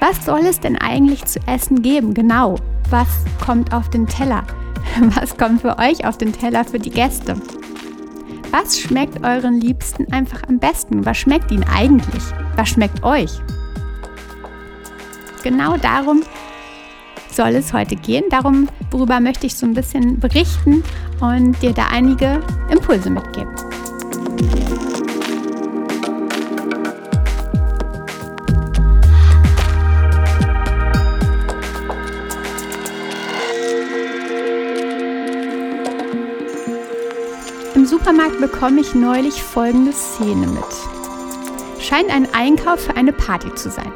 Was soll es denn eigentlich zu essen geben? Genau. Was kommt auf den Teller? Was kommt für euch auf den Teller für die Gäste? Was schmeckt euren Liebsten einfach am besten? Was schmeckt ihnen eigentlich? Was schmeckt euch? Genau darum soll es heute gehen. Darum, worüber möchte ich so ein bisschen berichten und dir da einige Impulse mitgeben. Supermarkt bekomme ich neulich folgende Szene mit. Scheint ein Einkauf für eine Party zu sein.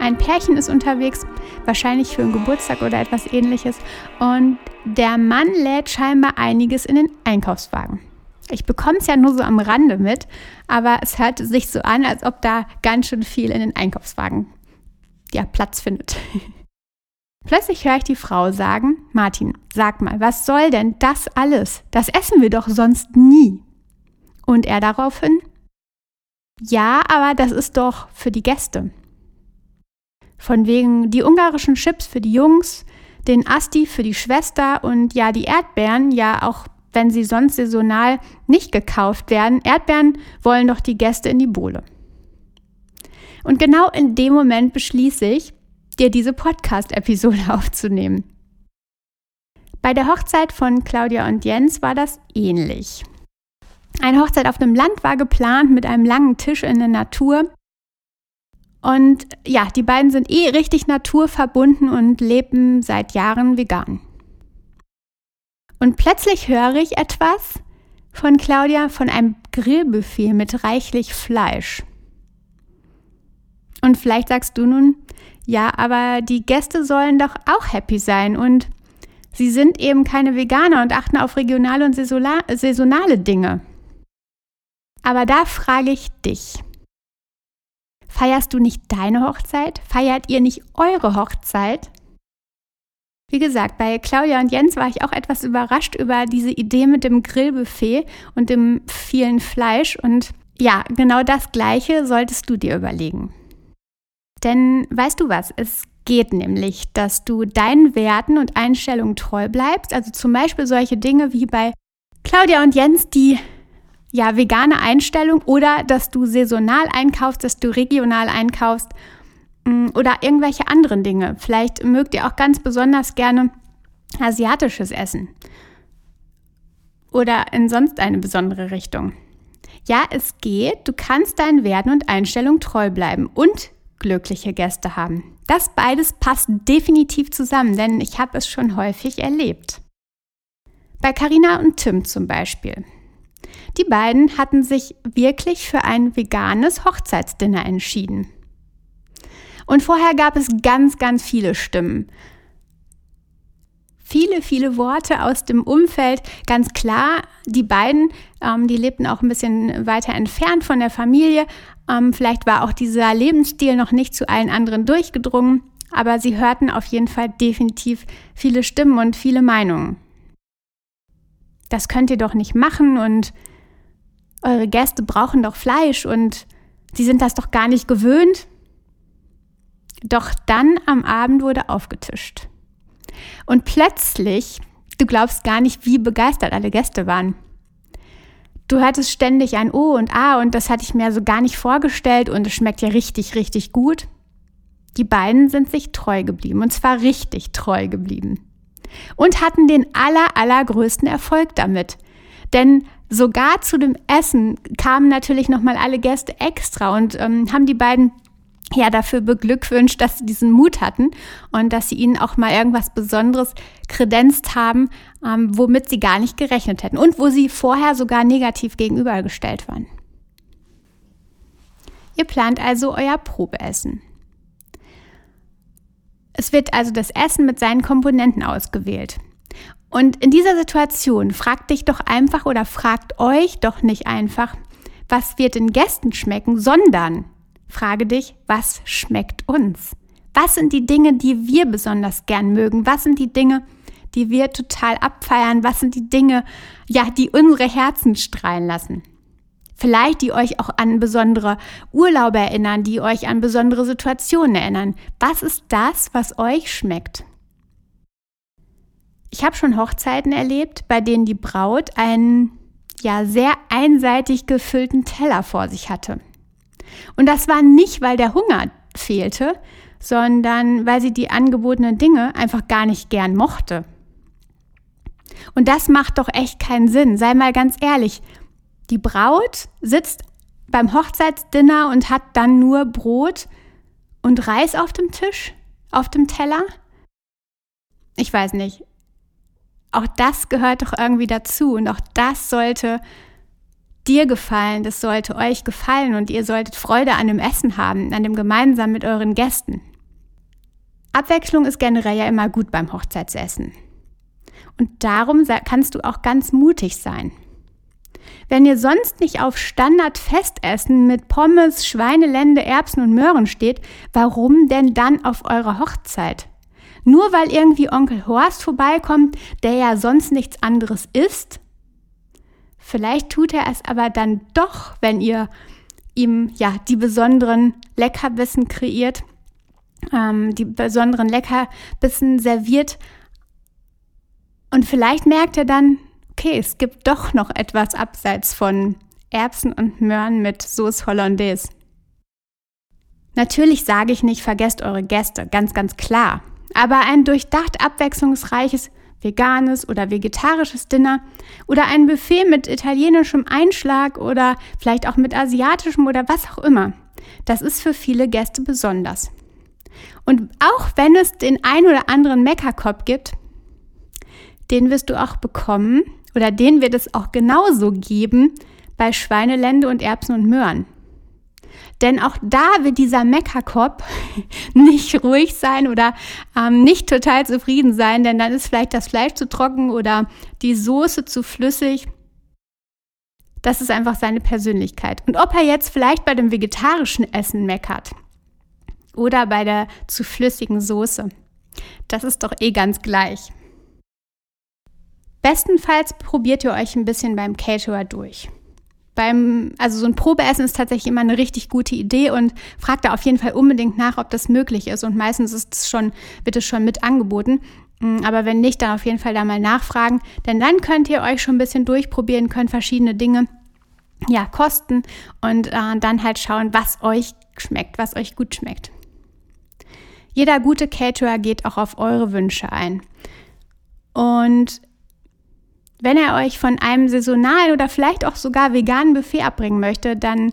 Ein Pärchen ist unterwegs, wahrscheinlich für einen Geburtstag oder etwas ähnliches, und der Mann lädt scheinbar einiges in den Einkaufswagen. Ich bekomme es ja nur so am Rande mit, aber es hört sich so an, als ob da ganz schön viel in den Einkaufswagen ja, Platz findet. Plötzlich höre ich die Frau sagen, Martin, sag mal, was soll denn das alles? Das essen wir doch sonst nie. Und er daraufhin, ja, aber das ist doch für die Gäste. Von wegen die ungarischen Chips für die Jungs, den Asti für die Schwester und ja, die Erdbeeren, ja auch wenn sie sonst saisonal nicht gekauft werden. Erdbeeren wollen doch die Gäste in die Bohle. Und genau in dem Moment beschließe ich, dir diese Podcast-Episode aufzunehmen. Bei der Hochzeit von Claudia und Jens war das ähnlich. Eine Hochzeit auf dem Land war geplant mit einem langen Tisch in der Natur. Und ja, die beiden sind eh richtig naturverbunden und leben seit Jahren vegan. Und plötzlich höre ich etwas von Claudia von einem Grillbuffet mit reichlich Fleisch. Und vielleicht sagst du nun, ja, aber die Gäste sollen doch auch happy sein und sie sind eben keine Veganer und achten auf regionale und saisonale Dinge. Aber da frage ich dich. Feierst du nicht deine Hochzeit? Feiert ihr nicht eure Hochzeit? Wie gesagt, bei Claudia und Jens war ich auch etwas überrascht über diese Idee mit dem Grillbuffet und dem vielen Fleisch. Und ja, genau das Gleiche solltest du dir überlegen. Denn weißt du was? Es geht nämlich, dass du deinen Werten und Einstellungen treu bleibst. Also zum Beispiel solche Dinge wie bei Claudia und Jens, die ja vegane Einstellung oder dass du saisonal einkaufst, dass du regional einkaufst Mm, oder irgendwelche anderen Dinge. Vielleicht mögt ihr auch ganz besonders gerne asiatisches Essen oder in sonst eine besondere Richtung. Ja, es geht. Du kannst deinen Werten und Einstellungen treu bleiben und glückliche Gäste haben. Das beides passt definitiv zusammen, denn ich habe es schon häufig erlebt. Bei Carina und Tim zum Beispiel. Die beiden hatten sich wirklich für ein veganes Hochzeitsdinner entschieden. Und vorher gab es ganz, ganz viele Stimmen. Viele, viele Worte aus dem Umfeld. Ganz klar, die beiden, ähm, die lebten auch ein bisschen weiter entfernt von der Familie. Ähm, vielleicht war auch dieser Lebensstil noch nicht zu allen anderen durchgedrungen, aber sie hörten auf jeden Fall definitiv viele Stimmen und viele Meinungen. Das könnt ihr doch nicht machen und eure Gäste brauchen doch Fleisch und sie sind das doch gar nicht gewöhnt. Doch dann am Abend wurde aufgetischt. Und plötzlich, du glaubst gar nicht, wie begeistert alle Gäste waren. Du hörtest ständig ein O und A und das hatte ich mir so gar nicht vorgestellt und es schmeckt ja richtig, richtig gut. Die beiden sind sich treu geblieben und zwar richtig treu geblieben. Und hatten den aller, allergrößten Erfolg damit. Denn sogar zu dem Essen kamen natürlich nochmal alle Gäste extra und ähm, haben die beiden ja dafür beglückwünscht, dass sie diesen Mut hatten und dass sie ihnen auch mal irgendwas Besonderes kredenzt haben, ähm, womit sie gar nicht gerechnet hätten und wo sie vorher sogar negativ gegenübergestellt waren. Ihr plant also euer Probeessen. Es wird also das Essen mit seinen Komponenten ausgewählt. Und in dieser Situation fragt dich doch einfach oder fragt euch doch nicht einfach, was wird den Gästen schmecken, sondern frage dich, was schmeckt uns? Was sind die Dinge, die wir besonders gern mögen? Was sind die Dinge, die wir total abfeiern? Was sind die Dinge, ja, die unsere Herzen strahlen lassen? Vielleicht die euch auch an besondere Urlaube erinnern, die euch an besondere Situationen erinnern. Was ist das, was euch schmeckt? Ich habe schon Hochzeiten erlebt, bei denen die Braut einen ja sehr einseitig gefüllten Teller vor sich hatte. Und das war nicht, weil der Hunger fehlte, sondern weil sie die angebotenen Dinge einfach gar nicht gern mochte. Und das macht doch echt keinen Sinn. Sei mal ganz ehrlich. Die Braut sitzt beim Hochzeitsdinner und hat dann nur Brot und Reis auf dem Tisch, auf dem Teller. Ich weiß nicht. Auch das gehört doch irgendwie dazu und auch das sollte dir gefallen, das sollte euch gefallen und ihr solltet Freude an dem Essen haben, an dem gemeinsam mit euren Gästen. Abwechslung ist generell ja immer gut beim Hochzeitsessen. Und darum kannst du auch ganz mutig sein. Wenn ihr sonst nicht auf Standardfestessen mit Pommes, Schweinelende, Erbsen und Möhren steht, warum denn dann auf eurer Hochzeit? Nur weil irgendwie Onkel Horst vorbeikommt, der ja sonst nichts anderes isst? Vielleicht tut er es aber dann doch, wenn ihr ihm ja die besonderen Leckerbissen kreiert ähm, die besonderen Leckerbissen serviert. Und vielleicht merkt er dann, okay, es gibt doch noch etwas abseits von Erbsen und Möhren mit Sauce Hollandaise. Natürlich sage ich nicht, vergesst eure Gäste, ganz, ganz klar. Aber ein durchdacht abwechslungsreiches veganes oder vegetarisches Dinner oder ein Buffet mit italienischem Einschlag oder vielleicht auch mit asiatischem oder was auch immer. Das ist für viele Gäste besonders. Und auch wenn es den ein oder anderen Meckerkopf gibt, den wirst du auch bekommen oder den wird es auch genauso geben bei Schweinelende und Erbsen und Möhren. Denn auch da wird dieser Meckerkopf nicht ruhig sein oder ähm, nicht total zufrieden sein, denn dann ist vielleicht das Fleisch zu trocken oder die Soße zu flüssig. Das ist einfach seine Persönlichkeit. Und ob er jetzt vielleicht bei dem vegetarischen Essen meckert oder bei der zu flüssigen Soße. Das ist doch eh ganz gleich. Bestenfalls probiert ihr euch ein bisschen beim Caterer durch. Beim, also so ein Probeessen ist tatsächlich immer eine richtig gute Idee und fragt da auf jeden Fall unbedingt nach, ob das möglich ist. Und meistens ist es schon, wird es schon mit angeboten. Mm, aber wenn nicht, dann auf jeden Fall da mal nachfragen. Denn dann könnt ihr euch schon ein bisschen durchprobieren, könnt verschiedene Dinge ja, kosten und äh, dann halt schauen, was euch schmeckt, was euch gut schmeckt. Jeder gute Caterer geht auch auf eure Wünsche ein. Und wenn er euch von einem saisonalen oder vielleicht auch sogar veganen Buffet abbringen möchte, dann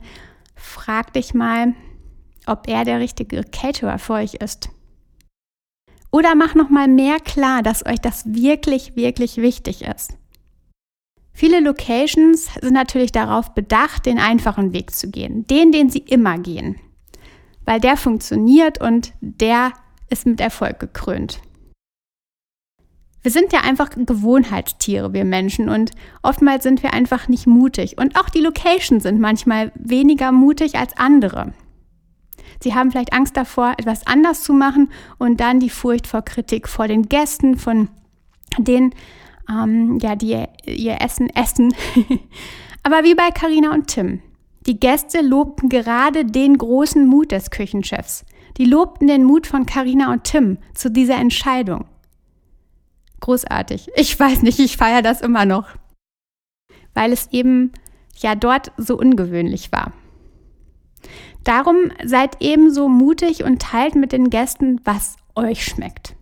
frag dich mal, ob er der richtige Caterer für euch ist. Oder mach noch mal mehr klar, dass euch das wirklich, wirklich wichtig ist. Viele Locations sind natürlich darauf bedacht, den einfachen Weg zu gehen, den, den sie immer gehen weil der funktioniert und der ist mit Erfolg gekrönt. Wir sind ja einfach Gewohnheitstiere, wir Menschen, und oftmals sind wir einfach nicht mutig. Und auch die Locations sind manchmal weniger mutig als andere. Sie haben vielleicht Angst davor, etwas anders zu machen und dann die Furcht vor Kritik vor den Gästen, von denen, ähm, ja, die ihr Essen essen. Aber wie bei Karina und Tim. Die Gäste lobten gerade den großen Mut des Küchenchefs. Die lobten den Mut von Karina und Tim zu dieser Entscheidung. Großartig. Ich weiß nicht, ich feiere das immer noch. Weil es eben ja dort so ungewöhnlich war. Darum seid ebenso mutig und teilt mit den Gästen, was euch schmeckt.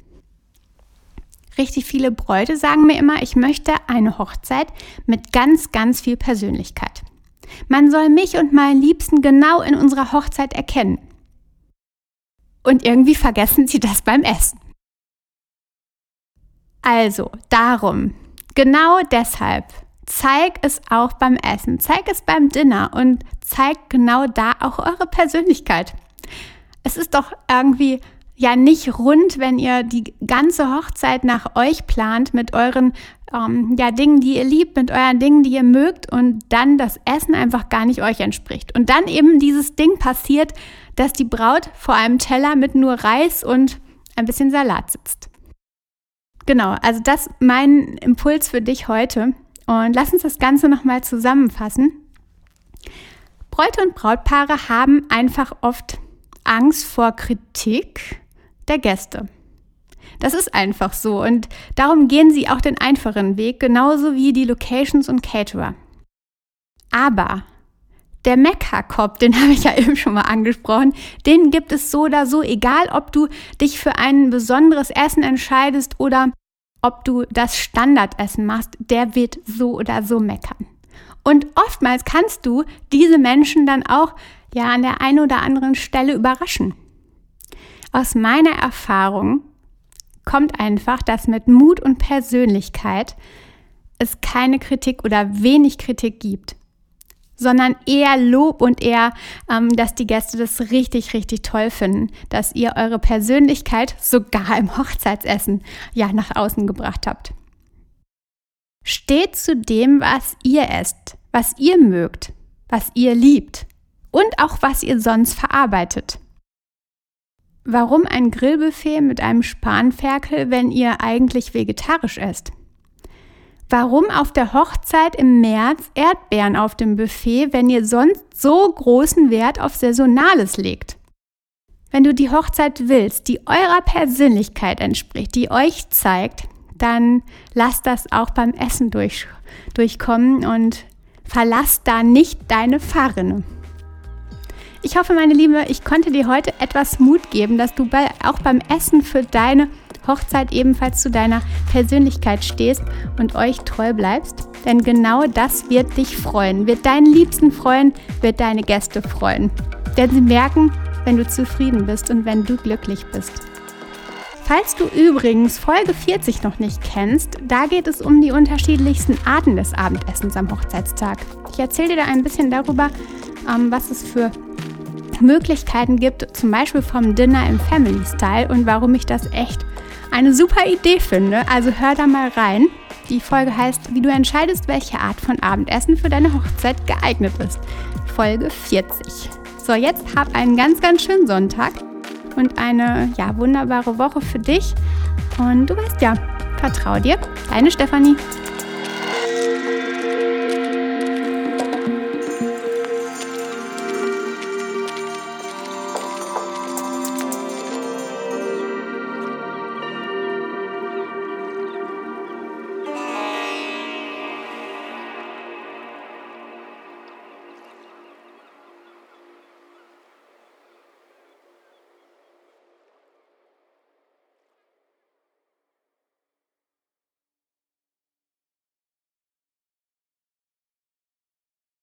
Richtig viele Bräute sagen mir immer, ich möchte eine Hochzeit mit ganz, ganz viel Persönlichkeit. Man soll mich und meinen Liebsten genau in unserer Hochzeit erkennen. Und irgendwie vergessen sie das beim Essen. Also, darum, genau deshalb, zeig es auch beim Essen, zeig es beim Dinner und zeig genau da auch eure Persönlichkeit. Es ist doch irgendwie ja nicht rund, wenn ihr die ganze Hochzeit nach euch plant mit euren ähm, ja, Dingen, die ihr liebt, mit euren Dingen, die ihr mögt und dann das Essen einfach gar nicht euch entspricht. Und dann eben dieses Ding passiert, dass die Braut vor einem Teller mit nur Reis und ein bisschen Salat sitzt. Genau, also das mein Impuls für dich heute. Und lass uns das Ganze nochmal zusammenfassen. Bräute und Brautpaare haben einfach oft Angst vor Kritik der Gäste. Das ist einfach so und darum gehen sie auch den einfachen Weg, genauso wie die Locations und Caterer. Aber der Mekka-Kopf, den habe ich ja eben schon mal angesprochen, den gibt es so oder so, egal ob du dich für ein besonderes Essen entscheidest oder ob du das Standardessen machst, der wird so oder so meckern. Und oftmals kannst du diese Menschen dann auch ja an der einen oder anderen Stelle überraschen. Aus meiner Erfahrung kommt einfach, dass mit Mut und Persönlichkeit es keine Kritik oder wenig Kritik gibt, sondern eher Lob und eher, ähm, dass die Gäste das richtig, richtig toll finden, dass ihr eure Persönlichkeit sogar im Hochzeitsessen ja nach außen gebracht habt. Steht zu dem, was ihr esst, was ihr mögt, was ihr liebt und auch was ihr sonst verarbeitet. Warum ein Grillbuffet mit einem Spanferkel, wenn ihr eigentlich vegetarisch esst? Warum auf der Hochzeit im März Erdbeeren auf dem Buffet, wenn ihr sonst so großen Wert auf Saisonales legt? Wenn du die Hochzeit willst, die eurer Persönlichkeit entspricht, die euch zeigt, dann lasst das auch beim Essen durch, durchkommen und verlass da nicht deine Fahrrinne. Ich hoffe, meine Liebe, ich konnte dir heute etwas Mut geben, dass du bei, auch beim Essen für deine Hochzeit ebenfalls zu deiner Persönlichkeit stehst und euch treu bleibst. Denn genau das wird dich freuen, wird deinen Liebsten freuen, wird deine Gäste freuen. Denn sie merken, wenn du zufrieden bist und wenn du glücklich bist. Falls du übrigens Folge 40 noch nicht kennst, da geht es um die unterschiedlichsten Arten des Abendessens am Hochzeitstag. Ich erzähle dir da ein bisschen darüber, ähm, was es für Möglichkeiten gibt, zum Beispiel vom Dinner im Family Style und warum ich das echt eine super Idee finde. Also hör da mal rein. Die Folge heißt, wie du entscheidest, welche Art von Abendessen für deine Hochzeit geeignet ist. Folge 40. So, jetzt hab einen ganz, ganz schönen Sonntag und eine ja, wunderbare Woche für dich. Und du weißt ja, vertrau dir, deine Stefanie.